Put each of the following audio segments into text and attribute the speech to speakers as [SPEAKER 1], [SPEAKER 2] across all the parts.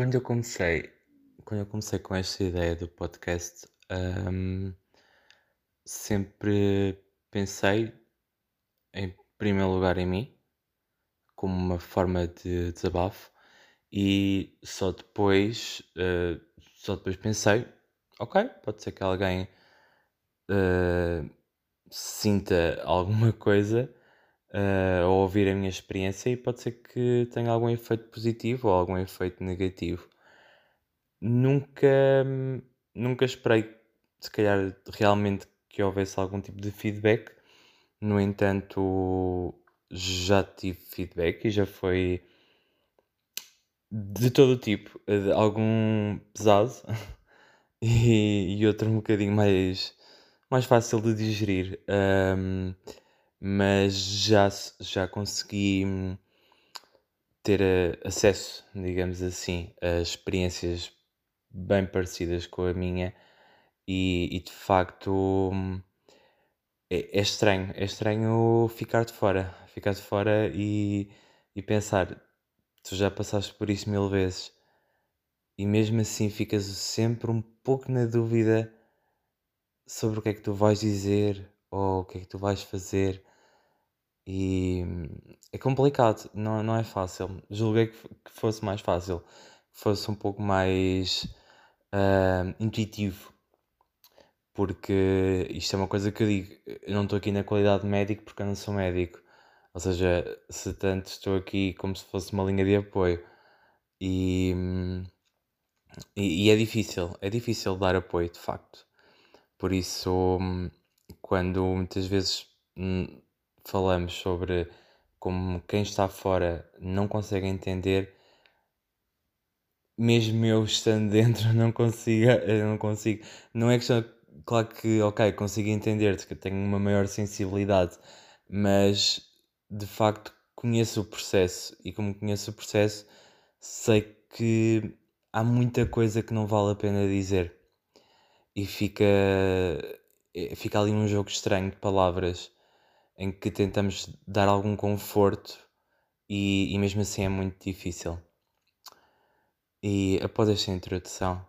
[SPEAKER 1] quando eu comecei, quando eu comecei com esta ideia do podcast, hum, sempre pensei em primeiro lugar em mim, como uma forma de desabafo, e só depois, eh, só depois pensei, ok, pode ser que alguém eh, sinta alguma coisa ao ouvir a minha experiência e pode ser que tenha algum efeito positivo ou algum efeito negativo. Nunca, nunca esperei, se calhar, realmente que houvesse algum tipo de feedback. No entanto, já tive feedback e já foi de todo o tipo. eh, Algum pesado e, e outro um bocadinho mais, mais fácil de digerir. Ahm, mas já, já consegui hum, ter eh, acesso, digamos assim, a experiências bem parecidas com a minha. E, e de facto hum, é, é estranho, é estranho ficar de fora, ficar de fora e, e pensar, tu já passaste por isso mil vezes. E mesmo assim ficas sempre um pouco na dúvida sobre o que é que tu vais dizer ou o que é que tu vais fazer e é complicado, não, não é fácil. Julguei que, fosse mais fácil, que fosse um pouco mais ah, intuitivo, porque isto é uma coisa que eu digo, eu não estou aqui na qualidade de médico porque eu não sou médico. Ou seja, se tanto estou aqui como se fosse uma linha de apoio. E, e, e é difícil, é difícil dar apoio, de facto. Por isso, quando muitas vezes hum, falamos sobre como quem está fora não consegue entender, mesmo eu estando dentro não consigo, não consigo. Não é questão, claro que, ok, consigo entender-te, que eu tenho uma maior sensibilidade, mas de facto conheço o processo e como conheço o processo, sei que há muita coisa que não vale a pena dizer e fica, eh, fica ali um jogo estranho de palavras em que tentamos dar algum conforto e, e mesmo assim é muito difícil. E após esta introdução,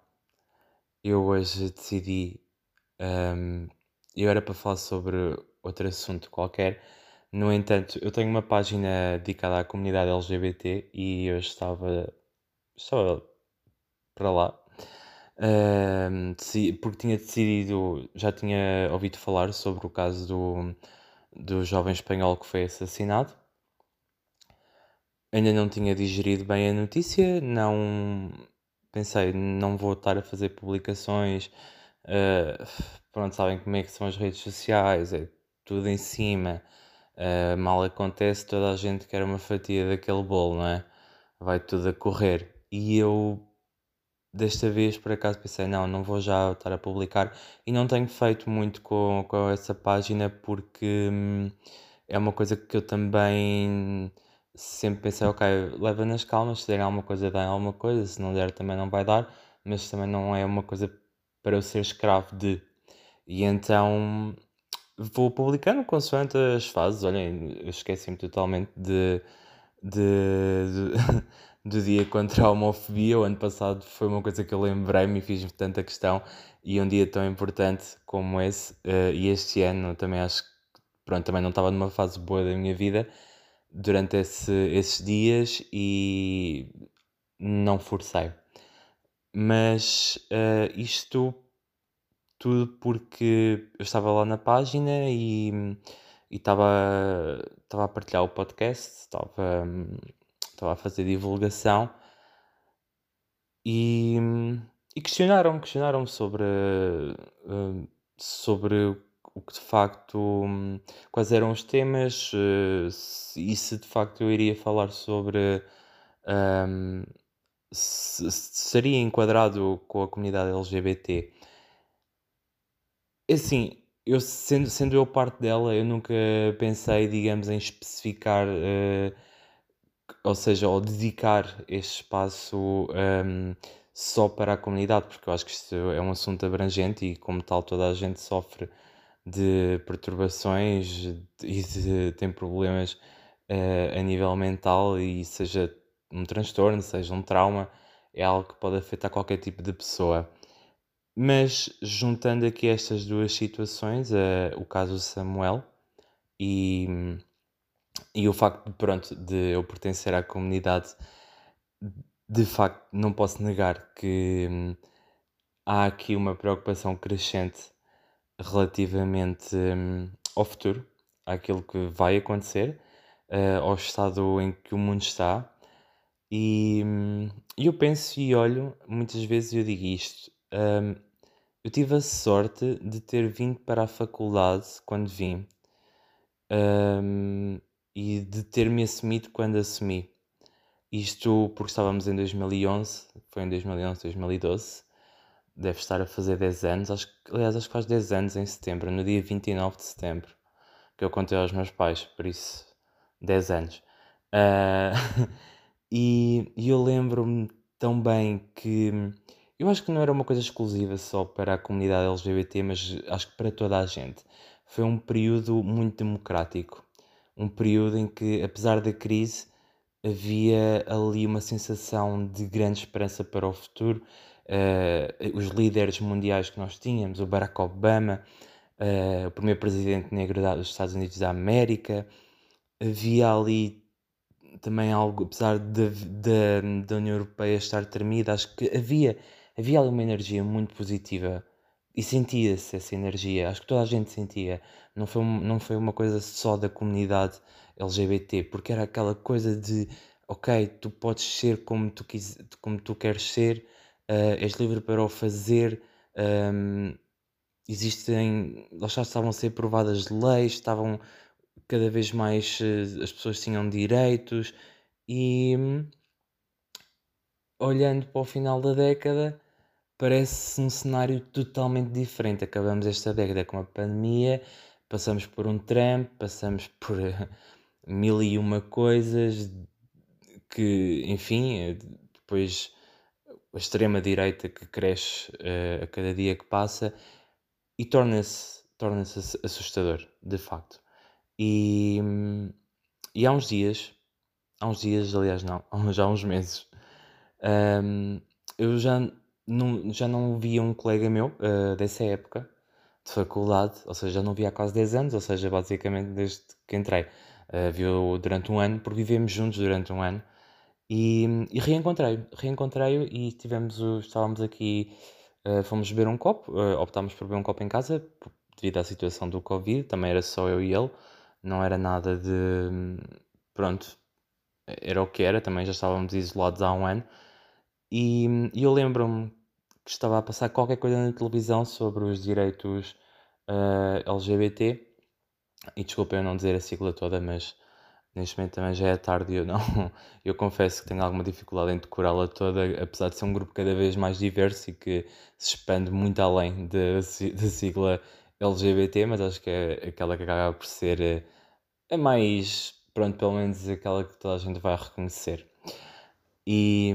[SPEAKER 1] eu hoje decidi. hum, eu era para falar sobre outro assunto qualquer, no entanto, eu tenho uma página dedicada à comunidade LGBT e eu estava, estava para lá. deci- porque tinha decidido, já tinha ouvido falar sobre o caso do, do jovem espanhol que foi assassinado. Ainda não tinha digerido bem a notícia, não pensei, não vou estar a fazer publicações. eh, pronto, sabem como é que são as redes sociais, é tudo em cima. eh, mal acontece, toda a gente quer uma fatia daquele bolo, não é? Vai tudo a correr. E eu, desta vez, por acaso, pensei, não, não vou já estar a publicar. E não tenho feito muito com, com essa página porque hum, é uma coisa que eu também sempre pensei, ok, leva nas calmas, se der alguma coisa, dá alguma coisa, se não der também não vai dar, mas também não é uma coisa para eu ser escravo de. E então vou publicando consoante as fases. Olhem, esqueci-me totalmente de, de, de- do dia contra a homofobia. O ano passado foi uma coisa que eu lembrei-me e fiz tanta questão. E um dia tão importante como esse, eh, e este ano também acho que pronto, também não estava numa fase boa da minha vida durante esse- esses dias e não forcei. Mas eh, isto tudo porque eu estava lá na página e estava estava a partilhar o podcast, estava, estava a fazer divulgação e, e questionaram-me, questionaram-me sobre, eh, sobre o que de facto, hum, quais eram os temas eh, e se de facto eu iria falar sobre hum, se, se seria enquadrado com a comunidade LGBT. É Assim, eu sendo, sendo eu parte dela, eu nunca pensei, digamos, em especificar, eh, ou seja, ou dedicar este espaço, ehm, só para a comunidade, porque eu acho que isto é um assunto abrangente e, como tal, toda a gente sofre de perturbações e de- tem problemas, eh, a nível mental, e seja um transtorno, seja um trauma, é algo que pode afetar qualquer tipo de pessoa. Mas juntando aqui estas duas situações, uh, o caso Samuel e, e o facto de, pronto, de eu pertencer à comunidade, de facto não posso negar que hum, há aqui uma preocupação crescente relativamente hum, ao futuro, àquilo que vai acontecer, uh, ao estado em que o mundo está. E hum, eu penso e olho, muitas vezes eu digo isto. Um, eu tive a sorte de ter vindo para a faculdade quando vim um, e de ter me assumido quando assumi. Isto porque estávamos em 2011, foi em 2011, 2012, deve estar a fazer 10 anos, acho aliás, acho que faz 10 anos em setembro, no dia 29 de setembro, que eu contei aos meus pais, por isso, 10 anos. Uh, e, e eu lembro-me tão bem que eu acho que não era uma coisa exclusiva só para a comunidade LGBT, mas acho que para toda a gente. Foi um período muito democrático, um período em que, apesar da crise, havia ali uma sensação de grande esperança para o futuro. Uh, os líderes mundiais que nós tínhamos, o Barack Obama, uh, o primeiro presidente negro dos Estados Unidos da América, havia ali também algo, apesar da União Europeia estar tremida, acho que havia, havia ali uma energia muito positiva e sentia-se essa energia, acho que toda a gente sentia, não foi, não foi uma coisa só da comunidade LGBT, porque era aquela coisa de ok, tu podes ser como tu, quis, como tu queres ser, uh, és livre para o fazer. Um, existem, lá já estavam a ser aprovadas leis, estavam cada vez mais uh, as pessoas tinham direitos e um, olhando para o final da década parece um cenário totalmente diferente. Acabamos esta década com a pandemia, passamos por um Trump, passamos por mil e uma coisas que, enfim, eh, depois a extrema-direita que cresce uh, a cada dia que passa e torna-se torna assustador, de facto. E, e há uns dias, há uns dias, aliás, não, já há uns meses, um, eu já não, já não via um colega meu uh, dessa época de faculdade, ou seja, já não via há quase 10 anos, ou seja, basicamente desde que entrei. Uh, viu durante um ano, porque vivemos juntos durante um ano. E, e reencontrei-o, reencontrei-o e tivemos, estávamos aqui, uh, fomos beber um copo, uh, optámos por beber um copo em casa, devido à situação do Covid, também era só eu e ele, não era nada de, pronto, era o que era, também já estávamos isolados há um ano. E, eu lembro-me que estava a passar qualquer coisa na televisão sobre os direitos uh, LGBT, e desculpa eu não dizer a sigla toda, mas neste momento também já é tarde e eu não. Eu confesso que tenho alguma dificuldade em decorá-la toda, apesar de ser um grupo cada vez mais diverso e que se expande muito além da, da sigla LGBT, mas acho que é aquela que acaba por ser eh, a mais, pronto, pelo menos aquela que toda a gente vai reconhecer. E,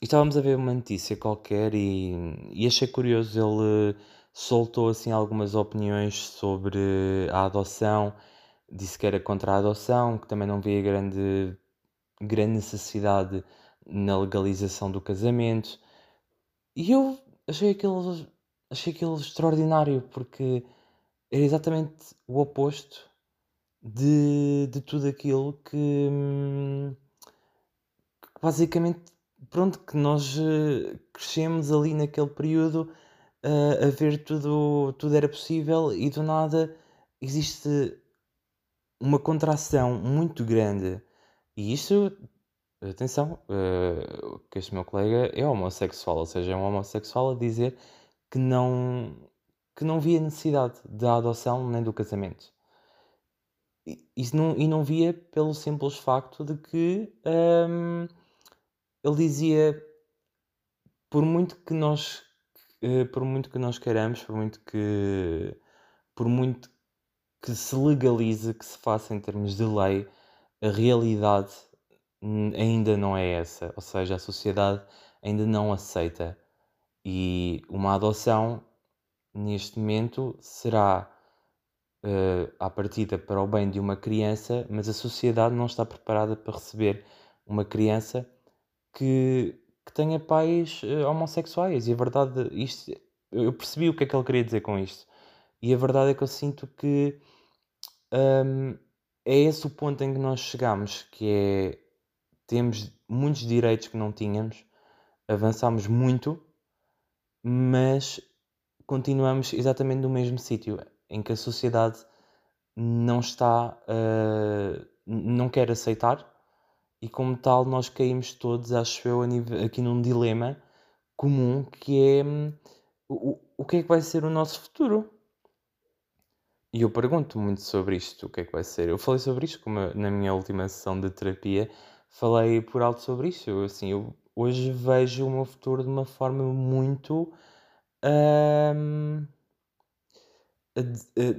[SPEAKER 1] e estávamos a ver uma notícia qualquer e, e achei curioso, ele soltou assim algumas opiniões sobre a adoção disse que era contra a adoção, que também não via grande, grande necessidade na legalização do casamento. E eu achei aquilo, achei aquilo extraordinário, porque era exatamente o oposto de, de tudo aquilo que, que basicamente pronto, que nós eh, crescemos ali naquele período uh, a ver tudo, tudo era possível e do nada existe uma contração muito grande. E isso, atenção, uh, que este meu colega é homossexual, ou seja, é um homossexual a dizer que não, que não via necessidade da adoção nem do casamento. E, não, e não via pelo simples facto de que um, ele dizia por muito que nós uh, por muito que nós queiramos, por muito que por muito que se legalize, que se faça em termos de lei, a realidade ainda não é essa. Ou seja, a sociedade ainda não aceita. E uma adoção, neste momento, será uh, à partida para o bem de uma criança, mas a sociedade não está preparada para receber uma criança que, que tenha pais uh, homossexuais. E a verdade, isto, eu percebi o que é que ele queria dizer com isto. E a verdade é que eu sinto que um, é esse o ponto em que nós chegamos, que é temos muitos direitos que não tínhamos, avançamos muito, mas continuamos exatamente no mesmo sítio, em que a sociedade não está, uh, não quer aceitar, e como tal nós caímos todos, acho eu, aqui num dilema comum que é hum, o, o que é que vai ser o nosso futuro? E eu pergunto muito sobre isto, o que é que vai ser. Eu falei sobre isto como na minha última sessão de terapia, falei por alto sobre isto. Eu, assim, eu hoje vejo o meu futuro de uma forma muito hum,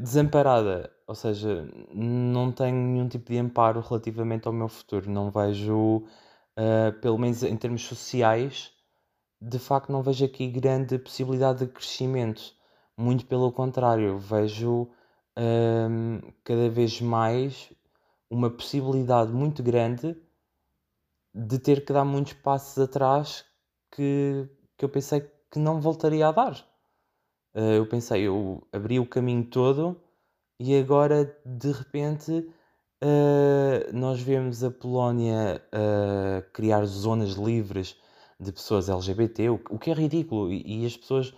[SPEAKER 1] desamparada. Ou seja, não tenho nenhum tipo de amparo relativamente ao meu futuro. Não vejo, uh, pelo menos em termos sociais, de facto não vejo aqui grande possibilidade de crescimento. Muito pelo contrário, vejo um, cada vez mais uma possibilidade muito grande de ter que dar muitos passos atrás que, que eu pensei que não voltaria a dar. Uh, eu pensei, eu abri o caminho todo e agora de repente uh, nós vemos a Polónia uh, criar zonas livres de pessoas LGBT, o, o que é ridículo. E, e, as pessoas,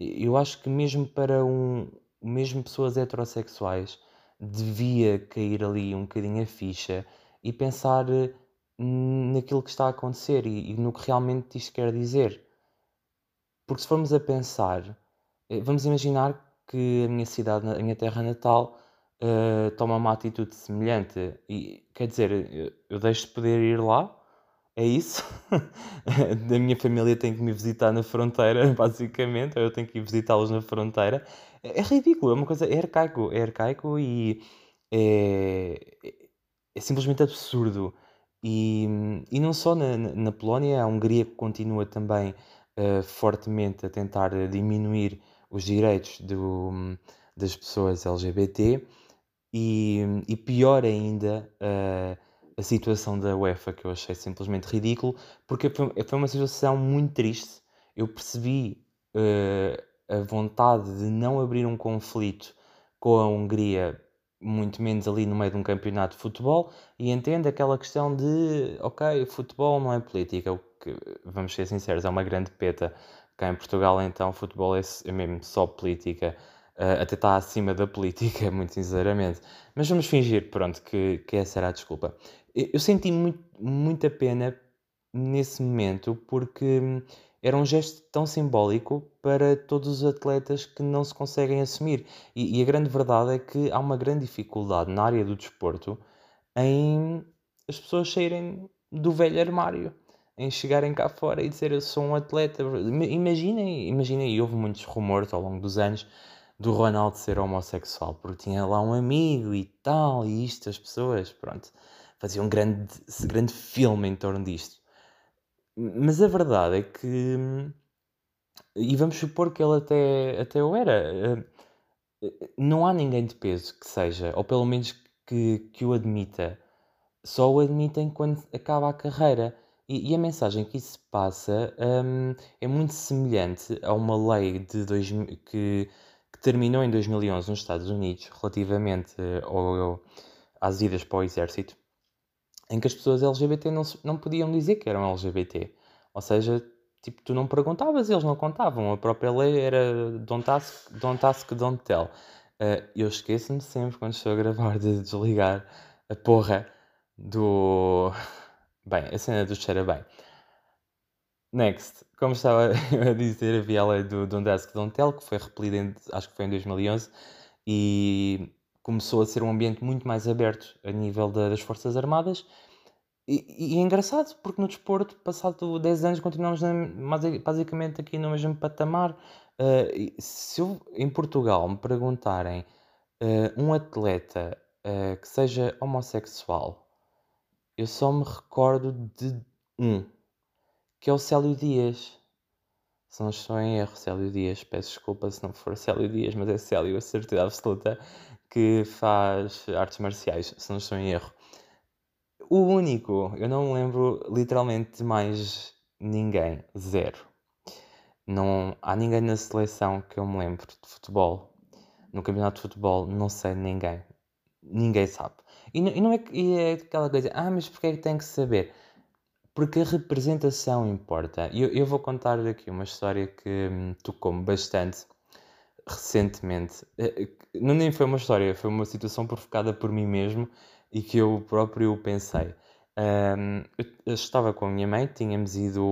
[SPEAKER 1] eu acho que mesmo para um, mesmo pessoas heterossexuais, devia cair ali um bocadinho a ficha e pensar eh, naquilo que está a acontecer e, e no que realmente isto quer dizer. Porque se formos a pensar, vamos imaginar que a minha cidade, a minha terra natal, uh, toma uma atitude semelhante. E quer dizer, eu, deixo de poder ir lá é isso. da minha família tem que me visitar na fronteira, basicamente, ou eu tenho que ir visitá-los na fronteira. É, é ridículo, é uma coisa, é arcaico, é arcaico e é, é simplesmente absurdo. E, e não só na, na Polónia, a Hungria continua também uh, fortemente a tentar diminuir os direitos do, das pessoas LGBT e, e pior ainda. Uh, a situação da UEFA, que eu achei simplesmente ridículo, porque foi, foi uma situação muito triste. Eu percebi uh, a vontade de não abrir um conflito com a Hungria, muito menos ali no meio de um campeonato de futebol, e entendo aquela questão de, ok, futebol não é política, o que, vamos ser sinceros, é uma grande peta. Cá em Portugal, então, futebol é, é mesmo só política. Uh, até está acima da política, muito sinceramente. Mas vamos fingir, pronto, que, que essa era a desculpa. Eu senti muito, muita pena nesse momento porque hum, era um gesto tão simbólico para todos os atletas que não se conseguem assumir. E, e, a grande verdade é que há uma grande dificuldade na área do desporto em as pessoas saírem do velho armário, em chegarem cá fora e dizer eu sou um atleta. Imaginem, imaginem, e houve muitos rumores ao longo dos anos do Ronaldo ser homossexual, porque tinha lá um amigo e tal, e isto, as pessoas, pronto fazia um grande, grande filme em torno disto. Mas a verdade é que. E vamos supor que ele até, até o era. Eh, não há ninguém de peso que seja, ou pelo menos que, que o admita. Só o admitem quando acaba a carreira. E, e a mensagem que isso passa um, é muito semelhante a uma lei de dois, que, que terminou em 2011 nos Estados Unidos, relativamente ao, às idas para o exército, em que as pessoas LGBT não, não podiam dizer que eram LGBT. Ou seja, tipo, tu não perguntavas eles não contavam. A própria lei era don't ask, don't, ask, don't tell. Uh, eu esqueço-me sempre quando estou a gravar de desligar a porra do. Bem, a cena do cheira bem. Next, como estava a dizer, havia a lei do Don't Ask, Don't Tell, que foi repelida, em, acho que foi em 2011, e começou a ser um ambiente muito mais aberto a nível da, das Forças Armadas. E, e, é engraçado, porque no desporto, passado 10 anos, continuamos na, basicamente aqui no mesmo patamar. Uh, se eu, em Portugal me perguntarem uh, um atleta uh, que seja homossexual, eu só me recordo de um, que é o Célio Dias. Se não estou em erro, Célio Dias, peço desculpa se não for Célio Dias, mas é Célio, a certeza absoluta que faz artes marciais, se não estou em erro. O único, eu não me lembro literalmente de mais ninguém, zero. Não há ninguém na seleção que eu me lembro de futebol. No campeonato de futebol, não sei ninguém. Ninguém sabe. E não, e não é, e é aquela coisa, ah, mas porquê é que tem que saber? Porque a representação importa. Eu, eu vou contar aqui uma história que me tocou-me bastante recentemente. Eh, eh, não nem foi uma história, foi uma situação provocada por mim mesmo e que eu próprio pensei. Eu estava com a minha mãe, tínhamos ido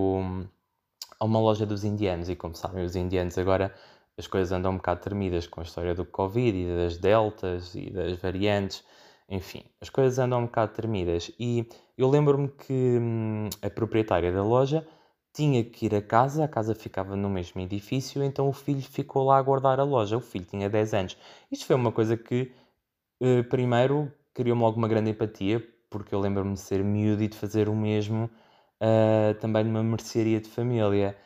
[SPEAKER 1] a uma loja dos indianos e como sabem os indianos agora as coisas andam um bocado tremidas com a história do Covid e das deltas e das variantes, enfim, as coisas andam um bocado tremidas e eu lembro-me que hum, a proprietária da loja tinha que ir a casa, a casa ficava no mesmo edifício, então o filho ficou lá a guardar a loja. O filho tinha 10 anos. Isto foi uma coisa que, eh, primeiro, criou-me alguma grande empatia, porque eu lembro-me de ser miúdo e de fazer o mesmo uh, também numa mercearia de família.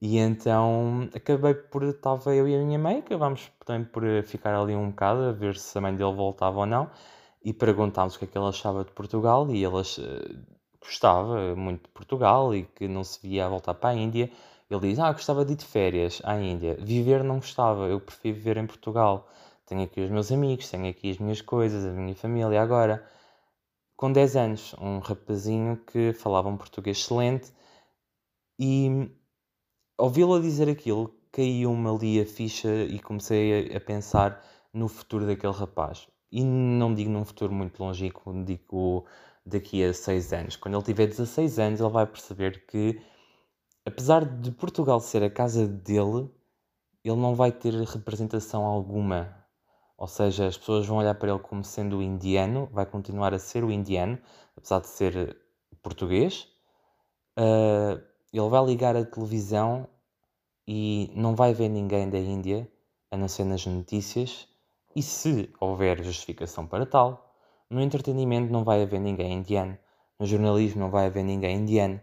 [SPEAKER 1] E então acabei por. Estava eu e a minha mãe, acabámos também por ficar ali um bocado a ver se a mãe dele voltava ou não e perguntámos o que é que ele achava de Portugal e ele gostava muito de Portugal e que não se via a voltar para a Índia. Ele diz: Ah, gostava de ir de férias à Índia. Viver não gostava, eu prefiro viver em Portugal. Tenho aqui os meus amigos, tenho aqui as minhas coisas, a minha família. Agora, com 10 anos, um rapazinho que falava um português excelente e ouvi-lo dizer aquilo, caiu-me ali a ficha e comecei a, pensar no futuro daquele rapaz. E não digo num futuro muito longínquo, digo daqui a 6 anos. Quando ele tiver 16 anos, ele vai perceber que, apesar de Portugal ser a casa dele, ele não vai ter representação alguma ou seja, as pessoas vão olhar para ele como sendo o indiano, vai continuar a ser o indiano, apesar de ser português. Uh, ele vai ligar a televisão e não vai ver ninguém da Índia, a não ser nas notícias, e se houver justificação para tal, no entretenimento não vai haver ninguém indiano, no jornalismo não vai haver ninguém indiano.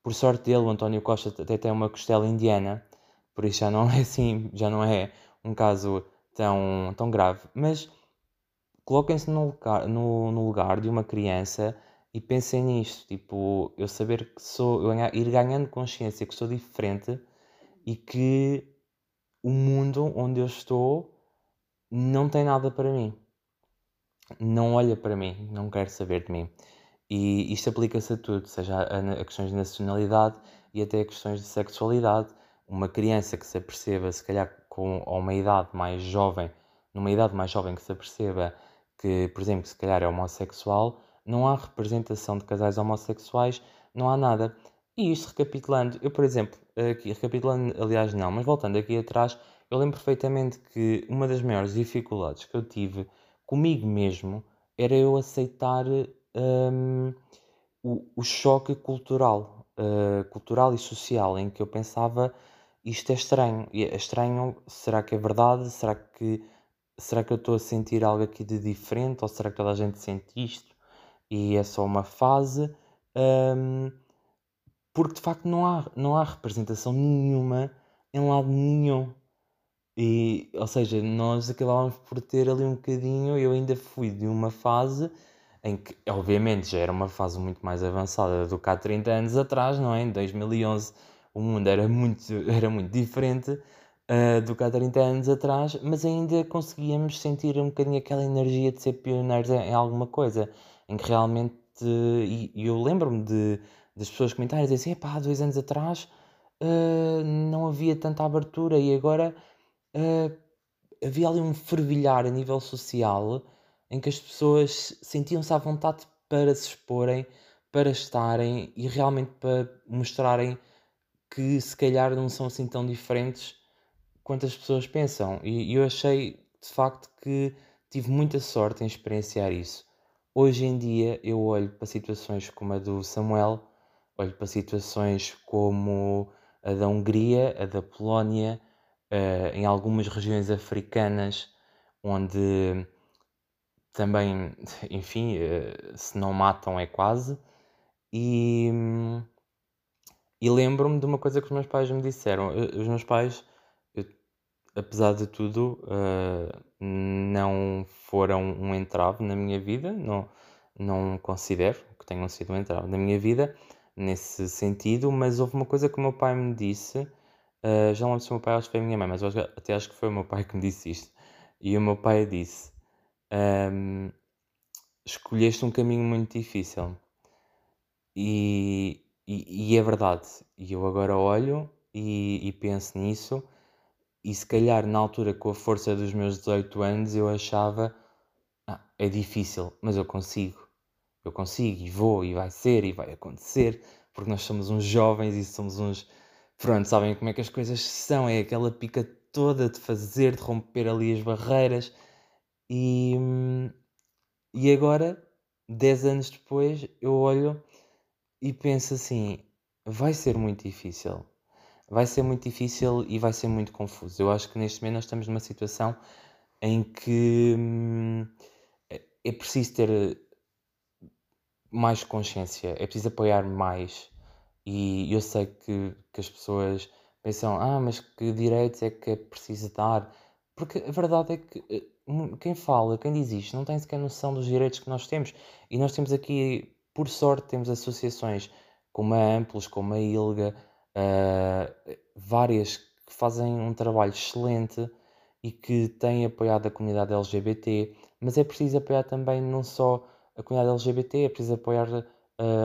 [SPEAKER 1] Por sorte dele, o António Costa até tem uma costela indiana, por isso já não é assim, já não é um caso tão, tão grave. Mas coloquem-se no lugar, no, no lugar de uma criança e pensem nisto. Tipo, eu saber que sou, eu ir ganhando consciência que sou diferente e que o mundo onde eu estou não tem nada para mim. Não olha para mim, não quer saber de mim. E isto aplica-se a tudo, seja a, a, questões de nacionalidade e até a questões de sexualidade. Uma criança que se aperceba, se calhar com uma idade mais jovem, numa idade mais jovem que se aperceba que, por exemplo, se calhar é homossexual, não há representação de casais homossexuais, não há nada. E isto recapitulando, eu por exemplo, aqui, recapitulando, aliás não, mas voltando aqui atrás, eu lembro perfeitamente que uma das maiores dificuldades que eu tive comigo mesmo era eu aceitar um, o, o, choque cultural, uh, cultural e social, em que eu pensava isto é estranho. É estranho, será que é verdade? Será que, será que eu estou a sentir algo aqui de diferente? Ou será que toda a gente sente isto e é só uma fase? Um, porque de facto não há, não há representação nenhuma em lado nenhum. E, ou seja, nós acabávamos por ter ali um bocadinho. Eu ainda fui de uma fase em que, obviamente, já era uma fase muito mais avançada do que há 30 anos atrás, não é? Em 2011 o mundo era muito, era muito diferente uh, do que há 30 anos atrás, mas ainda conseguíamos sentir um bocadinho aquela energia de ser pioneiros em, alguma coisa, em que realmente, e, e eu lembro-me de, das pessoas comentarem, assim, há dois anos atrás uh, não havia tanta abertura e agora uh, havia ali um fervilhar a nível social em que as pessoas sentiam-se à vontade para se exporem, para estarem e realmente para mostrarem que se calhar não são assim tão diferentes quanto as pessoas pensam. E eu achei de facto que tive muita sorte em experienciar isso. Hoje em dia eu olho para situações como a do Samuel, olho para situações como a da Hungria, a da Polónia, uh, em algumas regiões africanas, onde também, enfim, uh, se não matam é quase. E, e lembro-me de uma coisa que os meus pais me disseram. Os meus pais, eu, apesar de tudo, uh, não foram um entrave na minha vida, não, não considero que tenham sido um entrave na minha vida, nesse sentido, mas houve uma coisa que o meu pai me disse, uh, já não lembro se o meu pai ou se foi a minha mãe, mas até acho que foi o meu pai que me disse isto. E o meu pai disse: um, Escolheste um caminho muito difícil. E, e, e, é verdade. E eu agora olho e, e penso nisso, e se calhar na altura, com a força dos meus 18 anos, eu achava: ah, é difícil, mas eu consigo eu consigo e vou e vai ser e vai acontecer, porque nós somos uns jovens e somos uns. Pronto, sabem como é que as coisas são? É aquela pica toda de fazer, de romper ali as barreiras. E, e agora, 10 anos depois, eu olho e penso assim: vai ser muito difícil. Vai ser muito difícil e vai ser muito confuso. Eu acho que neste momento nós estamos numa situação em que hum, é, preciso ter mais consciência, é preciso apoiar mais. E eu sei que, que as pessoas pensam, ah, mas que direitos é que é preciso dar? Porque a verdade é que eh, quem fala, quem diz isto, não tem sequer noção dos direitos que nós temos. E nós temos aqui, por sorte, temos associações como a Amplos, como a ILGA, uh, várias que fazem um trabalho excelente e que têm apoiado a comunidade LGBT, mas é preciso apoiar também não só a comunidade LGBT, é preciso apoiar, uh,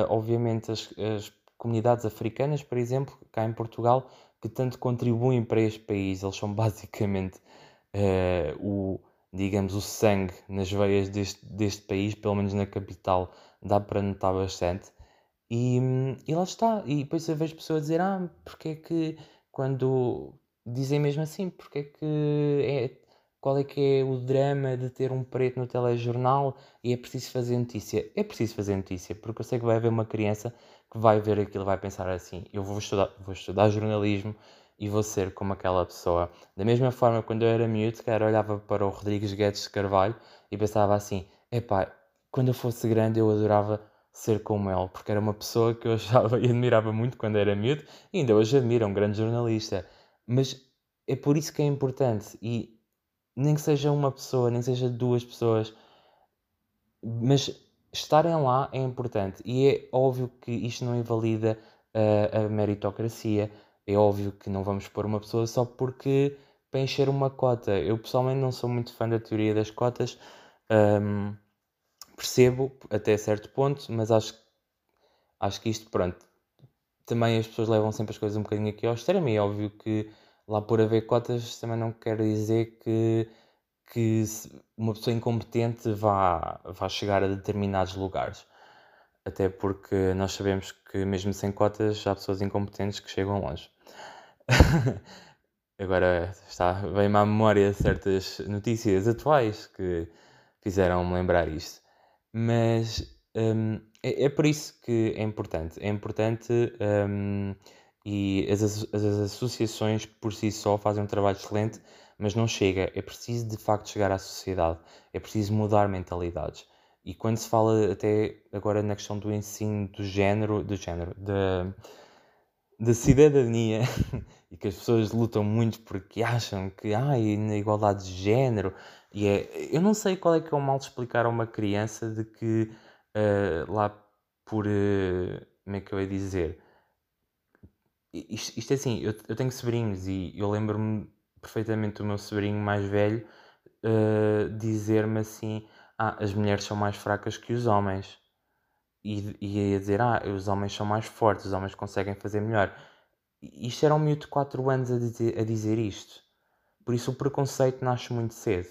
[SPEAKER 1] obviamente, as, as, comunidades africanas, por exemplo, cá em Portugal, que tanto contribuem para este país. Eles são basicamente uh, o, digamos, o sangue nas veias deste, deste país, pelo menos na capital, dá para notar bastante. E, e lá está. E depois eu vejo pessoas dizer: Ah, porque é que quando dizem mesmo assim, porque é que é qual é que é o drama de ter um preto no telejornal e é preciso fazer notícia. É preciso fazer notícia, porque eu sei que vai haver uma criança que vai ver aquilo vai pensar assim, eu vou estudar, vou estudar jornalismo e vou ser como aquela pessoa. Da mesma forma, quando eu era miúdo, cara, olhava para o Rodrigues Guedes de Carvalho e pensava assim, epá, quando eu fosse grande eu adorava ser como ele, porque era uma pessoa que eu achava e admirava muito quando era miúdo, e ainda hoje admiro, é um grande jornalista. Mas é por isso que é importante e nem que seja uma pessoa, nem que seja duas pessoas, mas estarem lá é importante. E é óbvio que isto não invalida a, a meritocracia, é óbvio que não vamos pôr uma pessoa só porque para encher uma cota. Eu pessoalmente não sou muito fã da teoria das cotas, um, percebo até certo ponto, mas acho, acho que isto, pronto, também as pessoas levam sempre as coisas um bocadinho aqui ao extremo. E é óbvio que lá por haver cotas também não quer dizer que, que uma pessoa incompetente vá, vá chegar a determinados lugares. Até porque nós sabemos que mesmo sem cotas há pessoas incompetentes que chegam longe. Agora está, vem-me à memória certas notícias atuais que fizeram-me lembrar isto. Mas um, é, é, por isso que é importante. É importante um, e as, as associações por si só fazem um trabalho excelente, mas não chega. É preciso de facto chegar à sociedade, é preciso mudar mentalidades. E quando se fala até agora na questão do ensino do género, do género, da, da cidadania, e que as pessoas lutam muito porque acham que ah, na igualdade de género, e é, eu não sei qual é que é o mal de explicar a uma criança de que uh, lá por, uh, como é que eu ia dizer, isto, isto é assim, eu, eu tenho sobrinhos e eu lembro-me perfeitamente do meu sobrinho mais velho uh, dizer-me assim: Ah, as mulheres são mais fracas que os homens. E, e dizer: Ah, os homens são mais fortes, os homens conseguem fazer melhor. Isto era um miúdo de 4 anos a dizer, a dizer isto. Por isso o preconceito nasce muito cedo.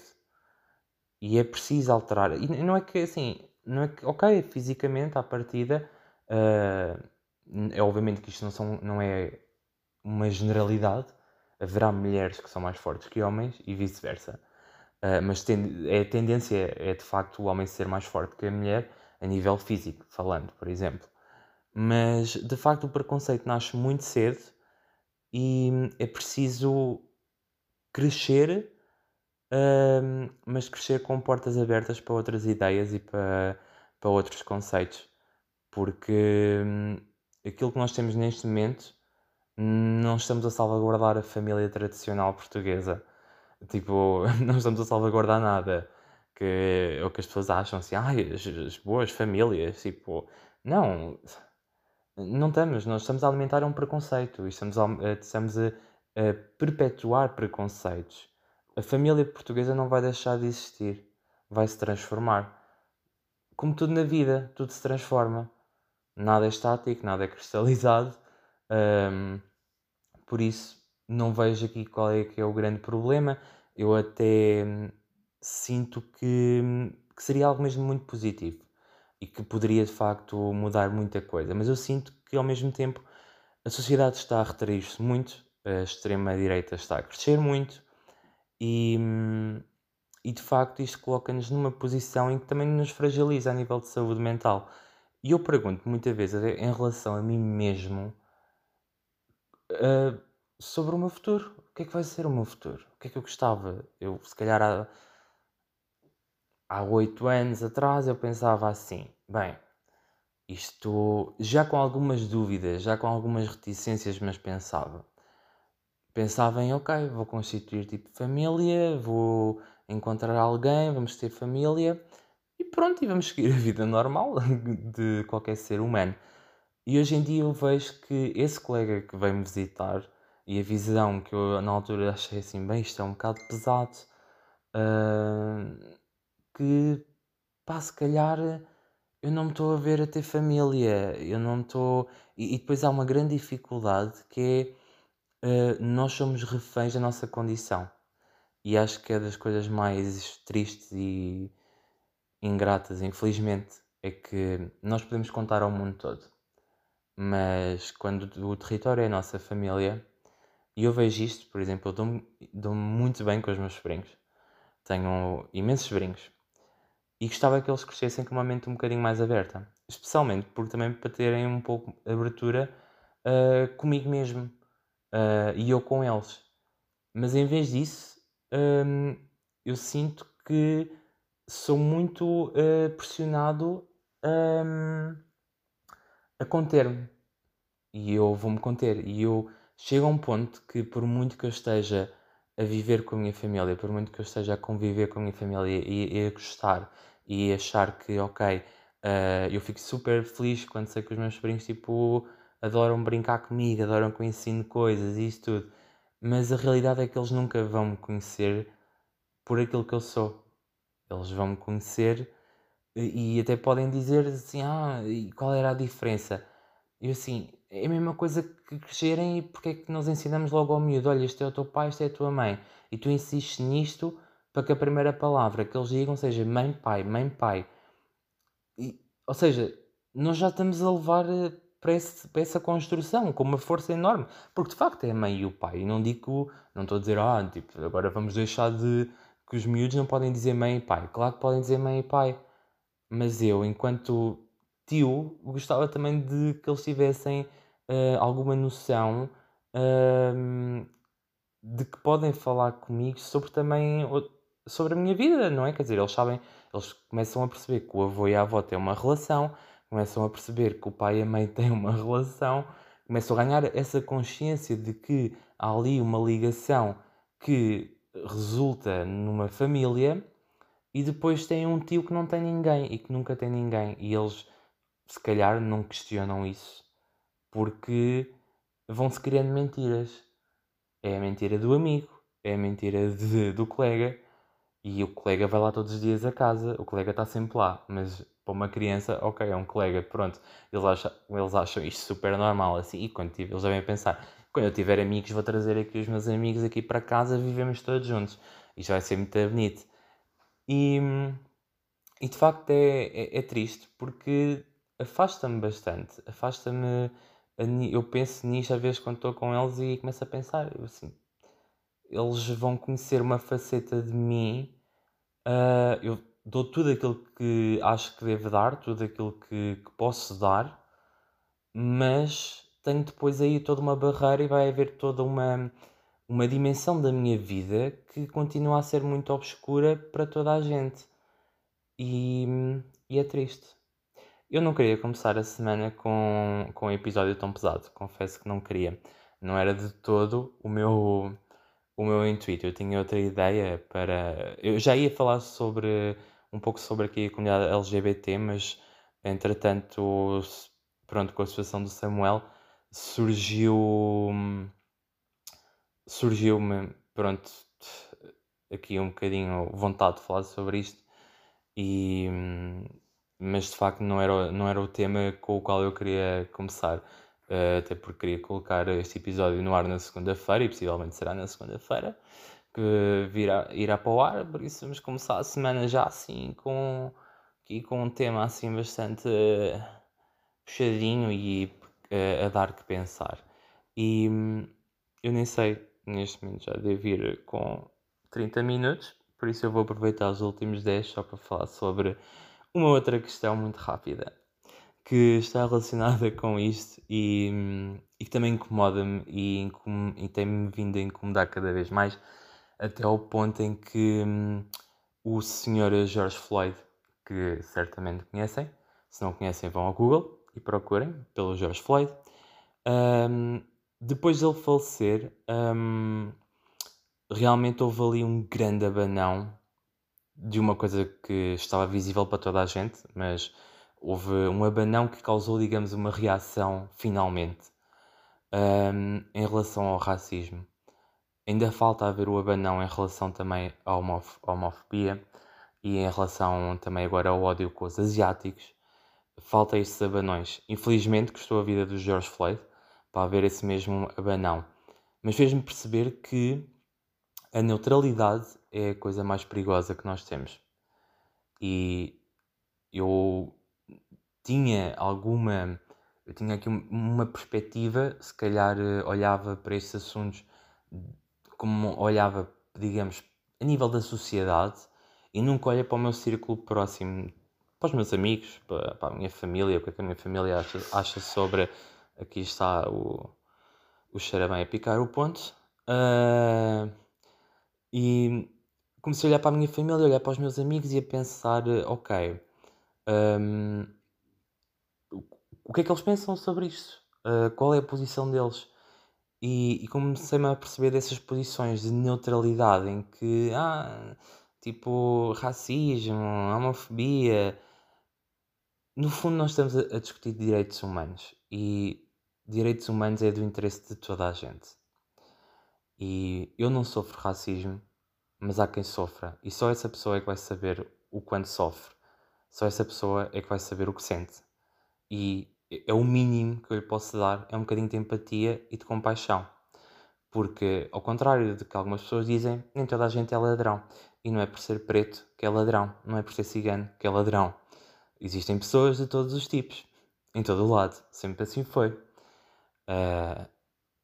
[SPEAKER 1] E é preciso alterar. E não é que assim, não é que, ok, fisicamente à partida. Uh, é obviamente que isto não, são, não é uma generalidade, haverá mulheres que são mais fortes que homens e vice-versa. Uh, mas é, a tendência é de facto o homem ser mais forte que a mulher a nível físico, falando, por exemplo. Mas de facto o preconceito nasce muito cedo e é preciso crescer, uh, mas crescer com portas abertas para outras ideias e para, para outros conceitos. Porque hum, aquilo que nós temos neste momento, não estamos a salvaguardar a família tradicional portuguesa. Tipo, não estamos a salvaguardar nada. Que é o que as pessoas acham assim, ai, as, as boas famílias, tipo, não. Não estamos, nós estamos a alimentar um preconceito estamos a, eh, estamos a, a perpetuar preconceitos. A família portuguesa não vai deixar de existir, vai se transformar. Como tudo na vida, tudo se transforma. Nada é estático, nada é cristalizado. Um, por isso, não vejo aqui qual é que é o grande problema. Eu até hum, sinto que, hum, que seria algo mesmo muito positivo e que poderia de facto mudar muita coisa. Mas eu sinto que ao mesmo tempo a sociedade está a retrair-se muito, a extrema-direita está a crescer muito e, hum, e de facto isto coloca-nos numa posição em que também nos fragiliza a nível de saúde mental. E eu pergunto muitas vezes em relação a mim mesmo uh, sobre o meu futuro. O que é que vai ser o meu futuro? O que é que eu gostava? Eu, se calhar, há, há anos atrás, eu pensava assim: bem, isto já com algumas dúvidas, já com algumas reticências, mas pensava. Pensava em, ok, vou constituir tipo família, vou encontrar alguém, vamos ter família e pronto, e vamos seguir a vida normal de qualquer ser humano. E hoje em dia eu vejo que esse colega que veio me visitar e a visão que eu na altura achei assim, bem, isto é um bocado pesado, uh, que pá, se calhar eu não me estou a ver a ter família, eu não me estou. E, e, depois há uma grande dificuldade que é uh, nós somos reféns da nossa condição. E acho que é das coisas mais tristes e ingratas, infelizmente, é que nós podemos contar ao mundo todo. Mas quando o território é a nossa família, e eu vejo isto, por exemplo, eu dou-me dou muito bem com os meus sobrinhos. Tenho imensos sobrinhos. E gostava que eles crescessem com uma mente um bocadinho mais aberta. Especialmente porque também para terem um pouco de abertura uh, comigo mesmo. Uh, e eu com eles. Mas em vez disso, um, eu sinto que sou muito uh, pressionado um, a conter-me. E eu vou-me conter. E eu chega a um ponto que, por muito que eu esteja a viver com a minha família, por muito que eu esteja a conviver com a minha família e, e a gostar e achar que, ok, uh, eu fico super feliz quando sei que os meus sobrinhos, tipo, adoram brincar comigo, adoram eu ensino coisas e isso tudo. Mas a realidade é que eles nunca vão me conhecer por aquilo que eu sou. Eles vão me conhecer e, e até podem dizer assim: Ah, e qual era a diferença? E assim, é a mesma coisa que crescerem e porque é que nós ensinamos logo ao miúdo, olha, este é o teu pai, este é a tua mãe. E tu insistes nisto para que a primeira palavra que eles digam seja mãe, pai, mãe, pai. E, ou seja, nós já estamos a levar eh, para, esse, para, essa construção com uma força enorme. Porque de facto é a mãe e o pai. E não digo, não estou a dizer, ah, tipo, agora vamos deixar de. que os miúdos não podem dizer mãe e pai. Claro que podem dizer mãe e pai. Mas eu, enquanto tio, gostava também de que eles tivessem uh, alguma noção uh, de que podem falar comigo sobre também sobre a minha vida, não é? Quer dizer, eles sabem, eles começam a perceber que o avô e a avó têm uma relação, começam a perceber que o pai e a mãe têm uma relação, começam a ganhar essa consciência de que há ali uma ligação que resulta numa família e depois tem um tio que não tem ninguém e que nunca tem ninguém e eles se calhar não questionam isso porque vão-se criando mentiras. É a mentira do amigo, é a mentira de, do colega e o colega vai lá todos os dias a casa, o colega está sempre lá, mas para uma criança, ok, é um colega, pronto, eles acham, eles acham isto super normal assim, e quando tiver, eles devem pensar, quando eu tiver amigos, vou trazer aqui os meus amigos aqui para casa, vivemos todos juntos, isto vai ser muito bonito. E, e de facto é, é, é triste porque afasta-me bastante. Afasta-me. Eu penso nisto às vezes quando estou com eles e começo a pensar, assim, eles vão conhecer uma faceta de mim. Uh, eu dou tudo aquilo que acho que devo dar, tudo aquilo que, que posso dar, mas tenho depois aí toda uma barreira e vai haver toda uma, uma dimensão da minha vida que continua a ser muito obscura para toda a gente. E, e é triste. Eu não queria começar a semana com, com um episódio tão pesado, confesso que não queria. Não era de todo o meu, o meu intuito. Eu tinha outra ideia para. Eu já ia falar sobre um pouco sobre aqui a comunidade LGBT, mas entretanto pronto, com a situação do Samuel, surgiu. Surgiu-me, pronto, aqui um bocadinho vontade de falar sobre isto, e, mas de facto não era, não era o tema com o qual eu queria começar, uh, até porque queria colocar este episódio no ar na segunda-feira, e possivelmente será na segunda-feira, que virá, irá para o ar, por isso vamos começar a semana já assim com, aqui com um tema assim bastante uh, puxadinho e uh, a dar que pensar. E hum, eu nem sei, neste momento já devo ir com 30 minutos, por isso eu vou aproveitar os últimos 10 só para falar sobre uma outra questão muito rápida que está relacionada com isto e, e que também incomoda-me e, e tem-me vindo a incomodar cada vez mais até ao ponto em que hum, o senhor George Floyd, que certamente conhecem, se não conhecem, vão ao Google e procurem pelo George Floyd. Um, depois dele falecer, um, realmente houve ali um grande abanão de uma coisa que estava visível para toda a gente, mas houve um abanão que causou, digamos, uma reação finalmente um, em relação ao racismo. Ainda falta haver o abanão em relação também à homof homofobia e em relação também agora ao ódio com os asiáticos. Falta estes abanões. Infelizmente custou a vida do George Floyd para haver esse mesmo abanão. Mas fez-me perceber que a neutralidade é a coisa mais perigosa que nós temos. E eu tinha alguma. Eu tinha aqui uma perspectiva, se calhar eh, olhava para estes assuntos como olhava, digamos, a nível da sociedade e nunca olha para o meu círculo próximo, para os meus amigos, para, para a minha família, o que é que a minha família acha, acha sobre. Aqui está o, o Xarabém a picar o ponto. Uh, e comecei a olhar para a minha família, a olhar para os meus amigos e a pensar: ok, um, o que é que eles pensam sobre isto? Uh, qual é a posição deles? E, e comecei-me a perceber dessas posições de neutralidade em que, ah, tipo, racismo, homofobia. No fundo, nós estamos a, a discutir direitos humanos e direitos humanos é do interesse de toda a gente. E eu não sofro racismo, mas há quem sofra, e só essa pessoa é que vai saber o quanto sofre, só essa pessoa é que vai saber o que sente. E é o mínimo que eu lhe posso dar, é um bocadinho de empatia e de compaixão. Porque, ao contrário do que algumas pessoas dizem, nem toda a gente é ladrão. E não é por ser preto que é ladrão, não é por ser cigano que é ladrão. Existem pessoas de todos os tipos, em todo o lado, sempre assim foi. Uh,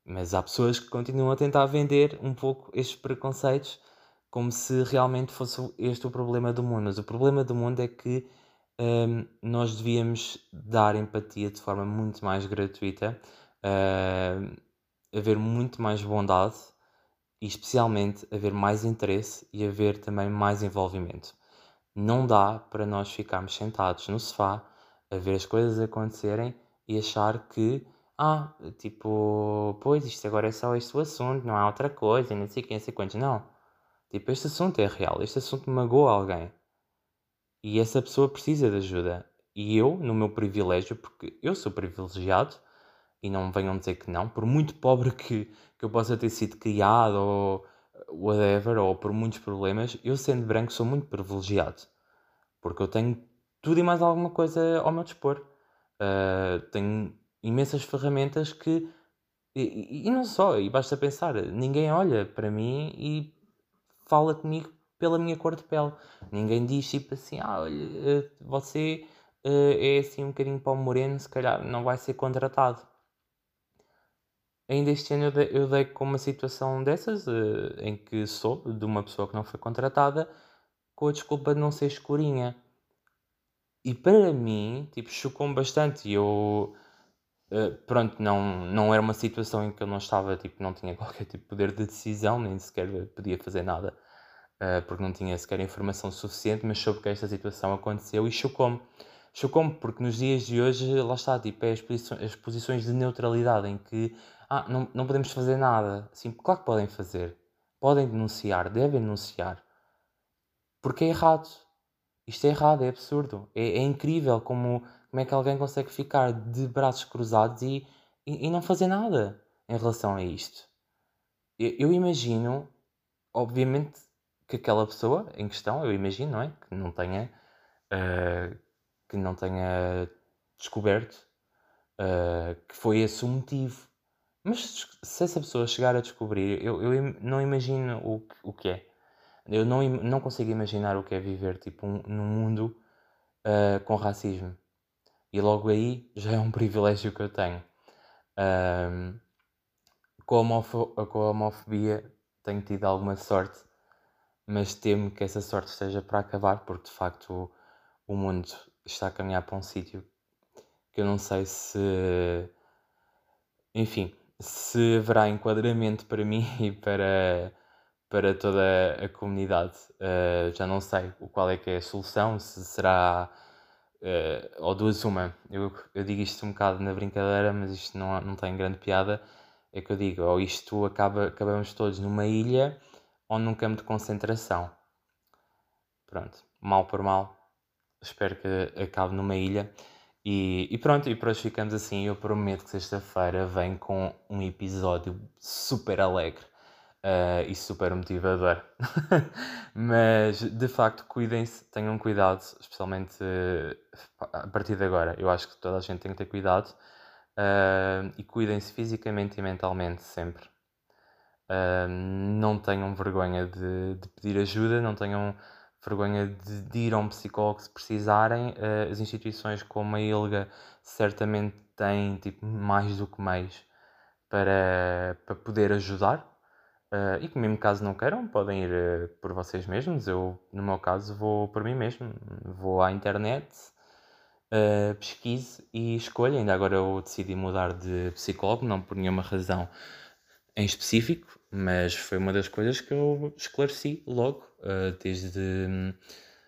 [SPEAKER 1] mas há pessoas que continuam a tentar vender um pouco estes preconceitos como se realmente fosse este o problema do mundo. Mas o problema do mundo é que um, nós devíamos dar empatia de forma muito mais gratuita, uh, haver muito mais bondade e, especialmente, haver mais interesse e haver também mais envolvimento. Não dá para nós ficarmos sentados no sofá a ver as coisas acontecerem e achar que, ah, tipo, pois isto agora é só este o assunto, não há outra coisa, não sei quem, não sei quantos. Não. Tipo, este assunto é real, este assunto magoa alguém e essa pessoa precisa de ajuda. E eu, no meu privilégio, porque eu sou privilegiado, e não venham dizer que não, por muito pobre que, que eu possa ter sido criado ou whatever, ou por muitos problemas, eu sendo branco sou muito privilegiado. Porque eu tenho tudo e mais alguma coisa ao meu dispor. Uh, tenho imensas ferramentas que. E, e, não só, e basta pensar, ninguém olha para mim e fala comigo pela minha cor de pele. Ninguém diz tipo assim, ah, olha, eh, você uh, é assim um bocadinho pão moreno, se calhar não vai ser contratado. Ainda este ano eu dei, eu dei com uma situação dessas, uh, em que soube de uma pessoa que não foi contratada, com a desculpa de não ser escurinha. E para mim, tipo, chocou-me bastante. E eu, uh, pronto, não, não era uma situação em que eu não estava, tipo, não tinha qualquer tipo de poder de decisão, nem sequer podia fazer nada uh, porque não tinha sequer informação suficiente, mas soube que esta situação aconteceu e chocou-me. Chocou-me porque nos dias de hoje, lá está, tipo, é as, posições, as posições de neutralidade em que ah, não, não podemos fazer nada. Assim, claro que podem fazer. Podem denunciar, devem denunciar. Porque é errado. Isto é errado, é absurdo. É, é incrível como como é que alguém consegue ficar de braços cruzados e, e, e não fazer nada em relação a isto? Eu, eu imagino, obviamente, que aquela pessoa em questão, eu imagino, não é? Que não tenha, uh, que não tenha descoberto uh, que foi esse o motivo. Mas se essa pessoa chegar a descobrir, eu, eu não imagino o, o que é. Eu não, não consigo imaginar o que é viver tipo, um, num mundo uh, com racismo. E logo aí já é um privilégio que eu tenho. Uh, com, a homofo com a homofobia tenho tido alguma sorte, mas temo que essa sorte esteja para acabar, porque de facto o, o mundo está a caminhar para um sítio que eu não sei se. Enfim, se haverá enquadramento para mim e para, para toda a comunidade. Uh, já não sei qual é que é a solução, se será uh, ou duas uma. Eu, eu digo isto um bocado na brincadeira, mas isto não, não tem grande piada. É que eu digo, ou isto acaba, acabamos todos numa ilha ou num campo de concentração. Pronto, mal por mal, espero que acabe numa ilha. E, e, pronto, e por hoje ficamos assim. Eu prometo que sexta-feira vem com um episódio super alegre uh, e super motivador. Mas de facto, cuidem-se, tenham cuidado, especialmente uh, a partir de agora. Eu acho que toda a gente tem que ter cuidado uh, e cuidem-se fisicamente e mentalmente sempre. não tenham vergonha de, de pedir ajuda, não tenham vergonha de, de ir a um psicólogo se precisarem. As instituições como a ILGA certamente têm tipo, mais do que meios para, para poder ajudar. Uh, e que mesmo caso não queiram, podem ir uh, por vocês mesmos. Eu, no meu caso, vou por mim mesmo. Vou à internet, uh, pesquise e escolho. Ainda agora eu decidi mudar de psicólogo, não por nenhuma razão em específico, mas foi uma das coisas que eu esclareci logo, desde.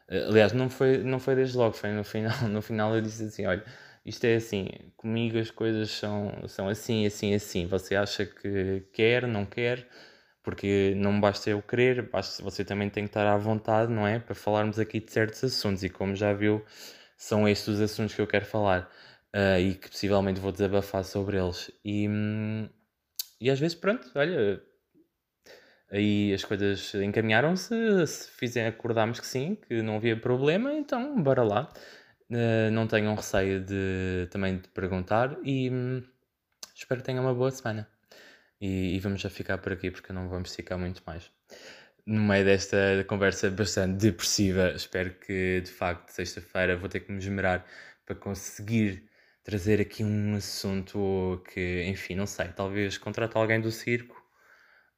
[SPEAKER 1] Aliás, não foi, não foi desde logo, foi no final. No final eu disse assim: olha, isto é assim, comigo as coisas são, são assim, assim, assim. Você acha que quer, não quer, porque não basta eu querer, basta, você também tem que estar à vontade, não é? Para falarmos aqui de certos assuntos, e como já viu, são estes os assuntos que eu quero falar. Uh, e que possivelmente vou desabafar sobre eles. E, hum, e às vezes, pronto, olha, aí as coisas encaminharam-se, se fizer, acordámos que sim, que não havia problema, então bora lá. Uh, não tenham receio de também de perguntar e hum, espero que tenham uma boa semana. E, e, vamos já ficar por aqui porque não vamos ficar muito mais. No meio desta conversa bastante depressiva, espero que de facto sexta-feira vou ter que me esmerar para conseguir trazer aqui um assunto que, enfim, não sei, talvez contrate alguém do circo,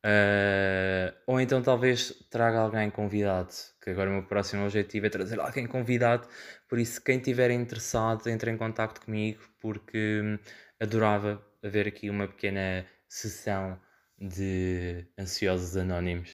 [SPEAKER 1] uh, ou então talvez traga alguém convidado, que agora o meu próximo objetivo é trazer alguém convidado, por isso quem estiver interessado entre em contato comigo, porque hum, adorava haver aqui uma pequena sessão de ansiosos anónimos.